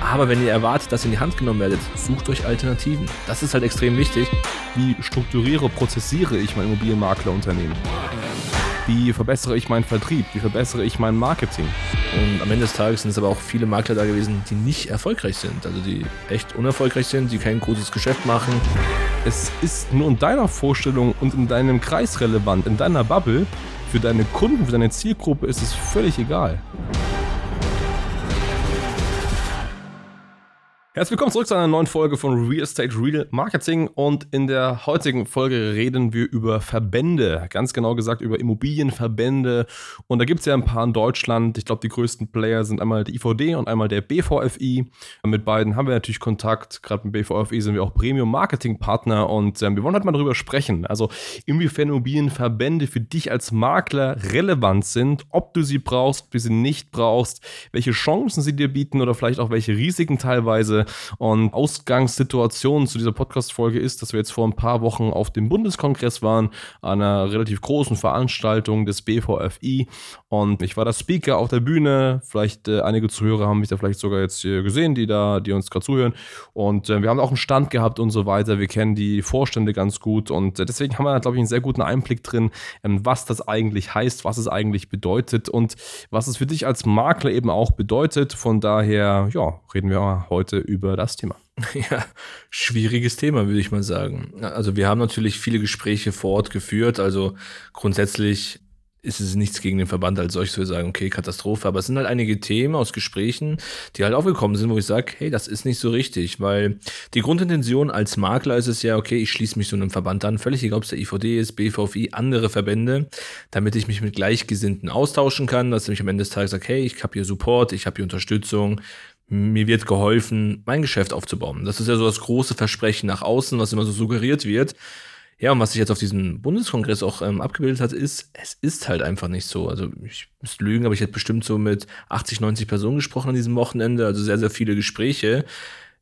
Aber wenn ihr erwartet, dass ihr in die Hand genommen werdet, sucht euch Alternativen. Das ist halt extrem wichtig. Wie strukturiere, prozessiere ich mein Immobilienmaklerunternehmen? Wie verbessere ich meinen Vertrieb? Wie verbessere ich mein Marketing? Und am Ende des Tages sind es aber auch viele Makler da gewesen, die nicht erfolgreich sind. Also die echt unerfolgreich sind, die kein gutes Geschäft machen. Es ist nur in deiner Vorstellung und in deinem Kreis relevant, in deiner Bubble. Für deine Kunden, für deine Zielgruppe ist es völlig egal. Herzlich willkommen zurück zu einer neuen Folge von Real Estate Real Marketing. Und in der heutigen Folge reden wir über Verbände, ganz genau gesagt über Immobilienverbände. Und da gibt es ja ein paar in Deutschland. Ich glaube, die größten Player sind einmal die IVD und einmal der BVFI. Mit beiden haben wir natürlich Kontakt, gerade mit BVFI sind wir auch Premium Marketing Partner. Und ähm, wir wollen heute mal darüber sprechen, also inwiefern Immobilienverbände für dich als Makler relevant sind, ob du sie brauchst, ob du sie nicht brauchst, welche Chancen sie dir bieten oder vielleicht auch welche Risiken teilweise und Ausgangssituation zu dieser Podcast-Folge ist, dass wir jetzt vor ein paar Wochen auf dem Bundeskongress waren, einer relativ großen Veranstaltung des BVFI. Und ich war da Speaker auf der Bühne. Vielleicht äh, einige Zuhörer haben mich da vielleicht sogar jetzt hier gesehen, die da, die uns gerade zuhören. Und äh, wir haben auch einen Stand gehabt und so weiter. Wir kennen die Vorstände ganz gut. Und äh, deswegen haben wir da, glaube ich, einen sehr guten Einblick drin, ähm, was das eigentlich heißt, was es eigentlich bedeutet und was es für dich als Makler eben auch bedeutet. Von daher, ja, reden wir heute über über das Thema. Ja, schwieriges Thema, würde ich mal sagen. Also wir haben natürlich viele Gespräche vor Ort geführt. Also grundsätzlich ist es nichts gegen den Verband als solches, wir sagen, okay, Katastrophe. Aber es sind halt einige Themen aus Gesprächen, die halt aufgekommen sind, wo ich sage, hey, das ist nicht so richtig, weil die Grundintention als Makler ist es ja, okay, ich schließe mich so einem Verband an, völlig egal, ob es der IVD ist, BVFI, andere Verbände, damit ich mich mit Gleichgesinnten austauschen kann, dass ich am Ende des Tages sage, hey, ich habe hier Support, ich habe hier Unterstützung, mir wird geholfen, mein Geschäft aufzubauen. Das ist ja so das große Versprechen nach außen, was immer so suggeriert wird. Ja, und was sich jetzt auf diesem Bundeskongress auch ähm, abgebildet hat, ist, es ist halt einfach nicht so. Also ich müsste lügen, aber ich hätte bestimmt so mit 80, 90 Personen gesprochen an diesem Wochenende, also sehr, sehr viele Gespräche.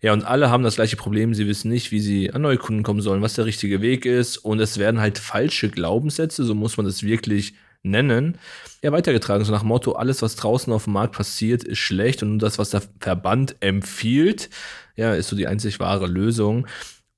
Ja, und alle haben das gleiche Problem. Sie wissen nicht, wie sie an neue Kunden kommen sollen, was der richtige Weg ist. Und es werden halt falsche Glaubenssätze, so muss man das wirklich nennen, ja, weitergetragen. So nach Motto, alles, was draußen auf dem Markt passiert, ist schlecht und das, was der Verband empfiehlt, ja, ist so die einzig wahre Lösung.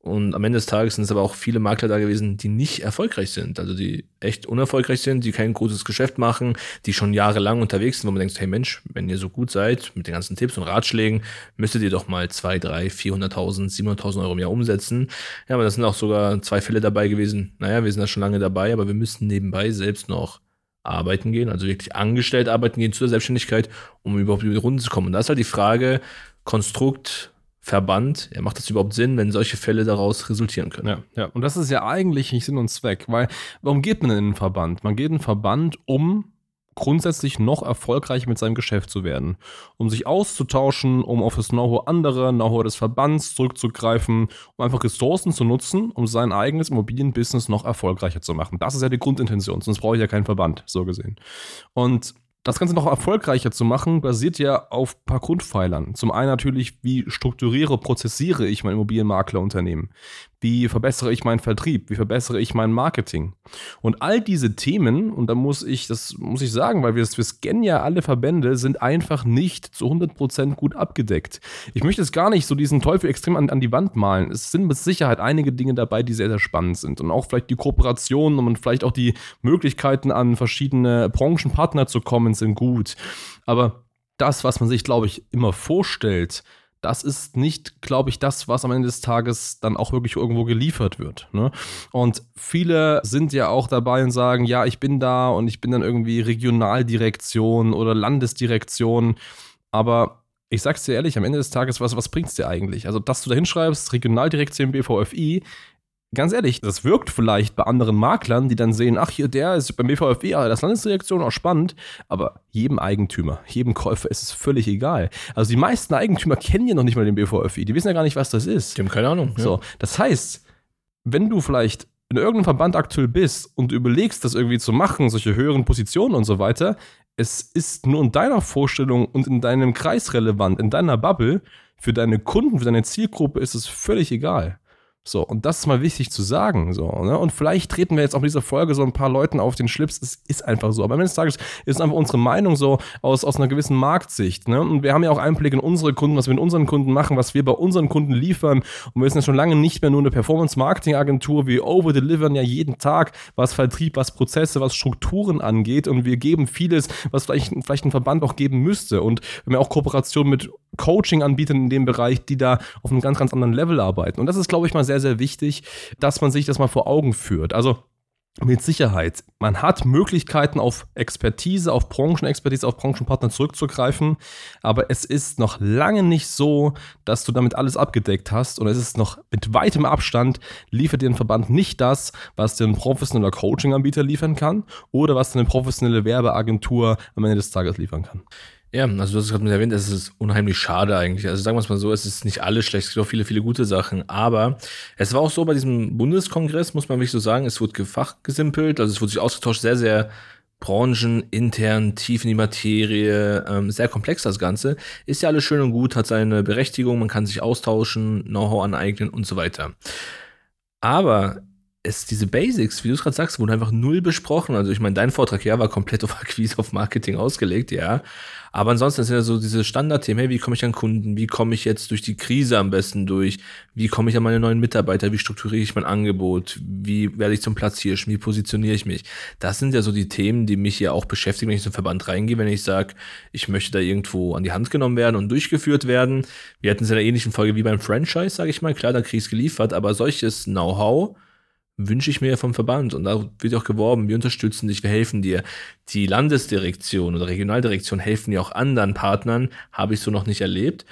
Und am Ende des Tages sind es aber auch viele Makler da gewesen, die nicht erfolgreich sind. Also die echt unerfolgreich sind, die kein gutes Geschäft machen, die schon jahrelang unterwegs sind, wo man denkt, hey Mensch, wenn ihr so gut seid mit den ganzen Tipps und Ratschlägen, müsstet ihr doch mal zwei, drei, 400.000, 700.000 Euro im Jahr umsetzen. Ja, aber das sind auch sogar zwei Fälle dabei gewesen. Naja, wir sind da schon lange dabei, aber wir müssen nebenbei selbst noch arbeiten gehen, also wirklich angestellt arbeiten gehen zur Selbstständigkeit, um überhaupt über die Runde zu kommen. Und da ist halt die Frage, Konstrukt, Verband, ja, macht das überhaupt Sinn, wenn solche Fälle daraus resultieren können? Ja, ja, und das ist ja eigentlich nicht Sinn und Zweck, weil warum geht man in einen Verband? Man geht in einen Verband, um grundsätzlich noch erfolgreich mit seinem Geschäft zu werden, um sich auszutauschen, um auf das Know-how anderer, Know-how des Verbands zurückzugreifen, um einfach Ressourcen zu nutzen, um sein eigenes Immobilienbusiness noch erfolgreicher zu machen. Das ist ja die Grundintention, sonst brauche ich ja keinen Verband, so gesehen. Und das Ganze noch erfolgreicher zu machen, basiert ja auf ein paar Grundpfeilern. Zum einen natürlich, wie strukturiere, prozessiere ich mein Immobilienmaklerunternehmen? Wie verbessere ich meinen Vertrieb? Wie verbessere ich mein Marketing? Und all diese Themen, und da muss ich, das muss ich sagen, weil wir, wir scannen ja alle Verbände, sind einfach nicht zu 100% gut abgedeckt. Ich möchte jetzt gar nicht so diesen Teufel extrem an, an die Wand malen. Es sind mit Sicherheit einige Dinge dabei, die sehr, sehr spannend sind. Und auch vielleicht die Kooperationen und vielleicht auch die Möglichkeiten, an verschiedene Branchenpartner zu kommen, sind gut. Aber das, was man sich, glaube ich, immer vorstellt, das ist nicht, glaube ich, das, was am Ende des Tages dann auch wirklich irgendwo geliefert wird. Ne? Und viele sind ja auch dabei und sagen, ja, ich bin da und ich bin dann irgendwie Regionaldirektion oder Landesdirektion. Aber ich sag's dir ehrlich, am Ende des Tages, was, was bringt's dir eigentlich? Also, dass du da hinschreibst, Regionaldirektion BVFI, ganz ehrlich, das wirkt vielleicht bei anderen Maklern, die dann sehen, ach hier, der ist beim BVFW, das Landesdirektion auch spannend, aber jedem Eigentümer, jedem Käufer ist es völlig egal. Also die meisten Eigentümer kennen ja noch nicht mal den BVFW, die wissen ja gar nicht, was das ist. Die haben keine Ahnung. Ja. So, das heißt, wenn du vielleicht in irgendeinem Verband aktuell bist und überlegst, das irgendwie zu machen, solche höheren Positionen und so weiter, es ist nur in deiner Vorstellung und in deinem Kreis relevant, in deiner Bubble, für deine Kunden, für deine Zielgruppe ist es völlig egal. So, und das ist mal wichtig zu sagen. So, ne? Und vielleicht treten wir jetzt auch in dieser Folge so ein paar Leuten auf den Schlips. Es ist einfach so. Aber am Ende des Tages ist es einfach unsere Meinung so aus, aus einer gewissen Marktsicht. Ne? Und wir haben ja auch Einblick in unsere Kunden, was wir mit unseren Kunden machen, was wir bei unseren Kunden liefern. Und wir sind ja schon lange nicht mehr nur eine Performance-Marketing-Agentur. Wir overdelivern ja jeden Tag, was Vertrieb, was Prozesse, was Strukturen angeht. Und wir geben vieles, was vielleicht, vielleicht ein Verband auch geben müsste. Und wir haben ja auch Kooperationen mit Coaching-Anbietern in dem Bereich, die da auf einem ganz, ganz anderen Level arbeiten. Und das ist, glaube ich, mal sehr, sehr wichtig, dass man sich das mal vor Augen führt. Also mit Sicherheit. Man hat Möglichkeiten auf Expertise, auf Branchenexpertise, auf Branchenpartner zurückzugreifen, aber es ist noch lange nicht so, dass du damit alles abgedeckt hast und es ist noch mit weitem Abstand, liefert dir ein Verband nicht das, was dir ein professioneller Coaching-Anbieter liefern kann oder was dir eine professionelle Werbeagentur am Ende des Tages liefern kann. Ja, also du hast es gerade mit erwähnt, es ist unheimlich schade eigentlich. Also sagen wir es mal so, es ist nicht alles schlecht, es gibt auch viele, viele gute Sachen. Aber es war auch so bei diesem Bundeskongress, muss man wirklich so sagen, es wurde gefachgesimpelt, also es wurde sich ausgetauscht, sehr, sehr branchenintern, tief in die Materie, ähm, sehr komplex das Ganze. Ist ja alles schön und gut, hat seine Berechtigung, man kann sich austauschen, Know-how aneignen und so weiter. Aber es, diese Basics, wie du es gerade sagst, wurden einfach null besprochen. Also ich meine, dein Vortrag ja war komplett auf Akquise, auf Marketing ausgelegt, ja. Aber ansonsten sind ja so diese Standardthemen, hey, wie komme ich an Kunden, wie komme ich jetzt durch die Krise am besten durch, wie komme ich an meine neuen Mitarbeiter, wie strukturiere ich mein Angebot, wie werde ich zum Platzhirsch, wie positioniere ich mich. Das sind ja so die Themen, die mich ja auch beschäftigen, wenn ich zum Verband reingehe, wenn ich sage, ich möchte da irgendwo an die Hand genommen werden und durchgeführt werden. Wir hatten es in einer ähnlichen Folge wie beim Franchise, sage ich mal, klar, da kriegst geliefert, aber solches Know-how, wünsche ich mir vom Verband. Und da wird auch geworben, wir unterstützen dich, wir helfen dir. Die Landesdirektion oder Regionaldirektion helfen ja auch anderen Partnern, habe ich so noch nicht erlebt.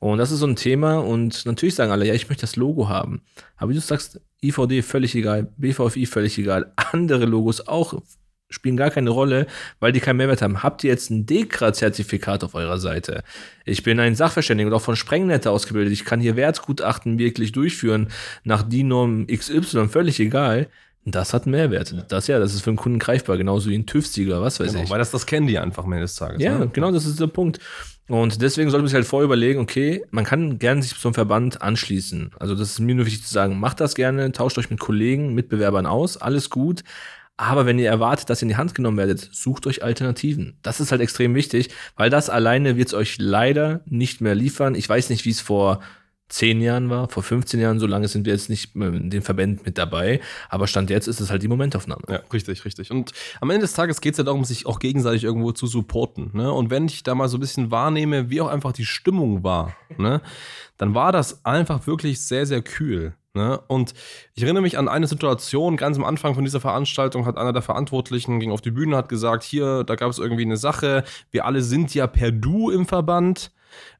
Und das ist so ein Thema und natürlich sagen alle, ja, ich möchte das Logo haben. Aber wie du sagst, IVD völlig egal, BVFI völlig egal, andere Logos auch spielen gar keine Rolle, weil die keinen Mehrwert haben. Habt ihr jetzt ein DEKRA-Zertifikat auf eurer Seite? Ich bin ein Sachverständiger und auch von Sprengnette ausgebildet. Ich kann hier Wertgutachten wirklich durchführen nach DIN-Norm XY, völlig egal. Das hat einen Mehrwert. Das ja, das ist für den Kunden greifbar, genauso wie ein TÜV-Sieger, was weiß genau, ich. Weil das, das kennen die einfach am Ende des Tages. Ja, ne? genau, das ist der Punkt. Und deswegen sollte man sich halt vorher überlegen, okay, man kann gerne sich zum Verband anschließen. Also das ist mir nur wichtig zu sagen, macht das gerne, tauscht euch mit Kollegen, Mitbewerbern aus, alles gut. Aber wenn ihr erwartet, dass ihr in die Hand genommen werdet, sucht euch Alternativen. Das ist halt extrem wichtig, weil das alleine wird es euch leider nicht mehr liefern. Ich weiß nicht, wie es vor zehn Jahren war, vor 15 Jahren, so lange sind wir jetzt nicht in den Verbänden mit dabei. Aber Stand jetzt ist es halt die Momentaufnahme. Ja, richtig, richtig. Und am Ende des Tages geht es ja darum, sich auch gegenseitig irgendwo zu supporten. Ne? Und wenn ich da mal so ein bisschen wahrnehme, wie auch einfach die Stimmung war, ne? dann war das einfach wirklich sehr, sehr kühl. Ne? Und ich erinnere mich an eine Situation, ganz am Anfang von dieser Veranstaltung hat einer der Verantwortlichen ging auf die Bühne, hat gesagt, hier, da gab es irgendwie eine Sache, wir alle sind ja per Du im Verband,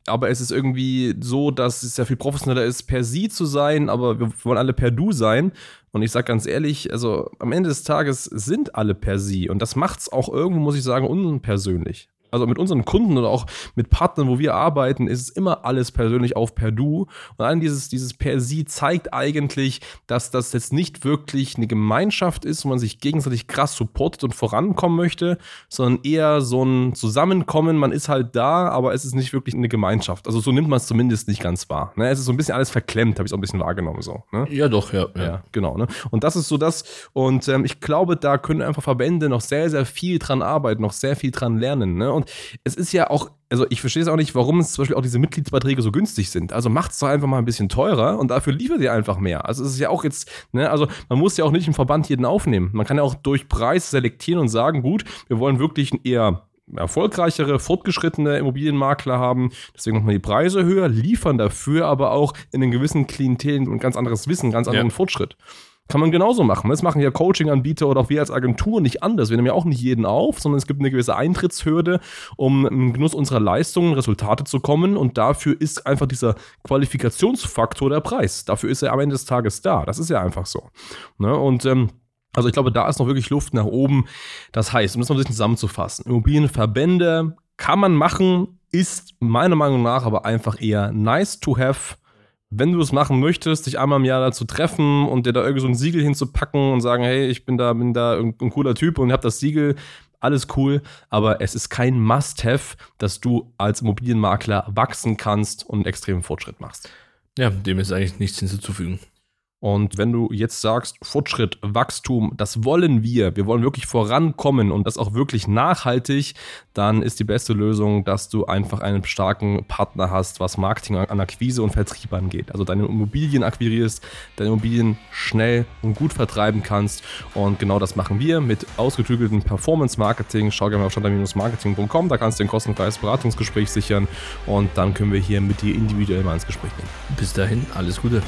aber es ist irgendwie so, dass es ja viel professioneller ist, per Sie zu sein, aber wir wollen alle per Du sein. Und ich sage ganz ehrlich, also am Ende des Tages sind alle per Sie. Und das macht es auch irgendwo, muss ich sagen, unpersönlich also mit unseren Kunden oder auch mit Partnern, wo wir arbeiten, ist es immer alles persönlich auf per Du. Und allem dieses, dieses per Sie zeigt eigentlich, dass das jetzt nicht wirklich eine Gemeinschaft ist, wo man sich gegenseitig krass supportet und vorankommen möchte, sondern eher so ein Zusammenkommen. Man ist halt da, aber es ist nicht wirklich eine Gemeinschaft. Also so nimmt man es zumindest nicht ganz wahr. Ne? Es ist so ein bisschen alles verklemmt, habe ich es auch ein bisschen wahrgenommen. So, ne? Ja, doch, ja. Ja, ja genau. Ne? Und das ist so das. Und ähm, ich glaube, da können einfach Verbände noch sehr, sehr viel dran arbeiten, noch sehr viel dran lernen. Ne? Und es ist ja auch, also ich verstehe es auch nicht, warum es zum Beispiel auch diese Mitgliedsbeiträge so günstig sind. Also macht es doch einfach mal ein bisschen teurer und dafür liefert ihr einfach mehr. Also es ist ja auch jetzt, ne, also man muss ja auch nicht im Verband jeden aufnehmen. Man kann ja auch durch Preis selektieren und sagen, gut, wir wollen wirklich ein eher erfolgreichere, fortgeschrittene Immobilienmakler haben. Deswegen machen wir die Preise höher, liefern dafür aber auch in einen gewissen Klientel und ganz anderes Wissen, ganz anderen ja. Fortschritt. Kann man genauso machen. Das machen ja Coaching-Anbieter oder auch wir als Agentur nicht anders. Wir nehmen ja auch nicht jeden auf, sondern es gibt eine gewisse Eintrittshürde, um im Genuss unserer Leistungen Resultate zu kommen. Und dafür ist einfach dieser Qualifikationsfaktor der Preis. Dafür ist er am Ende des Tages da. Das ist ja einfach so. Ne? Und ähm, also ich glaube, da ist noch wirklich Luft nach oben. Das heißt, um das mal ein bisschen zusammenzufassen, Immobilienverbände kann man machen, ist meiner Meinung nach aber einfach eher nice to have wenn du es machen möchtest, dich einmal im Jahr da zu treffen und dir da irgendwie so ein Siegel hinzupacken und sagen, hey, ich bin da, bin da ein, cooler Typ und hab das Siegel, alles cool, aber es ist kein Must-have, dass du als Immobilienmakler wachsen kannst und einen extremen Fortschritt machst. Ja, dem ist eigentlich nichts hinzuzufügen. Und wenn du jetzt sagst, Fortschritt, Wachstum, das wollen wir, wir wollen wirklich vorankommen und das auch wirklich nachhaltig, dann ist die beste Lösung, dass du einfach einen starken Partner hast, was Marketing an Akquise und Vertrieb angeht. Also deine Immobilien akquirierst, deine Immobilien schnell und gut vertreiben kannst. Und genau das machen wir mit ausgetügeltem Performance-Marketing. Schau gerne mal auf standard-marketing.com, da kannst du ein kostenfreies Beratungsgespräch sichern und dann können wir hier mit dir individuell mal ins Gespräch gehen. Bis dahin, alles Gute.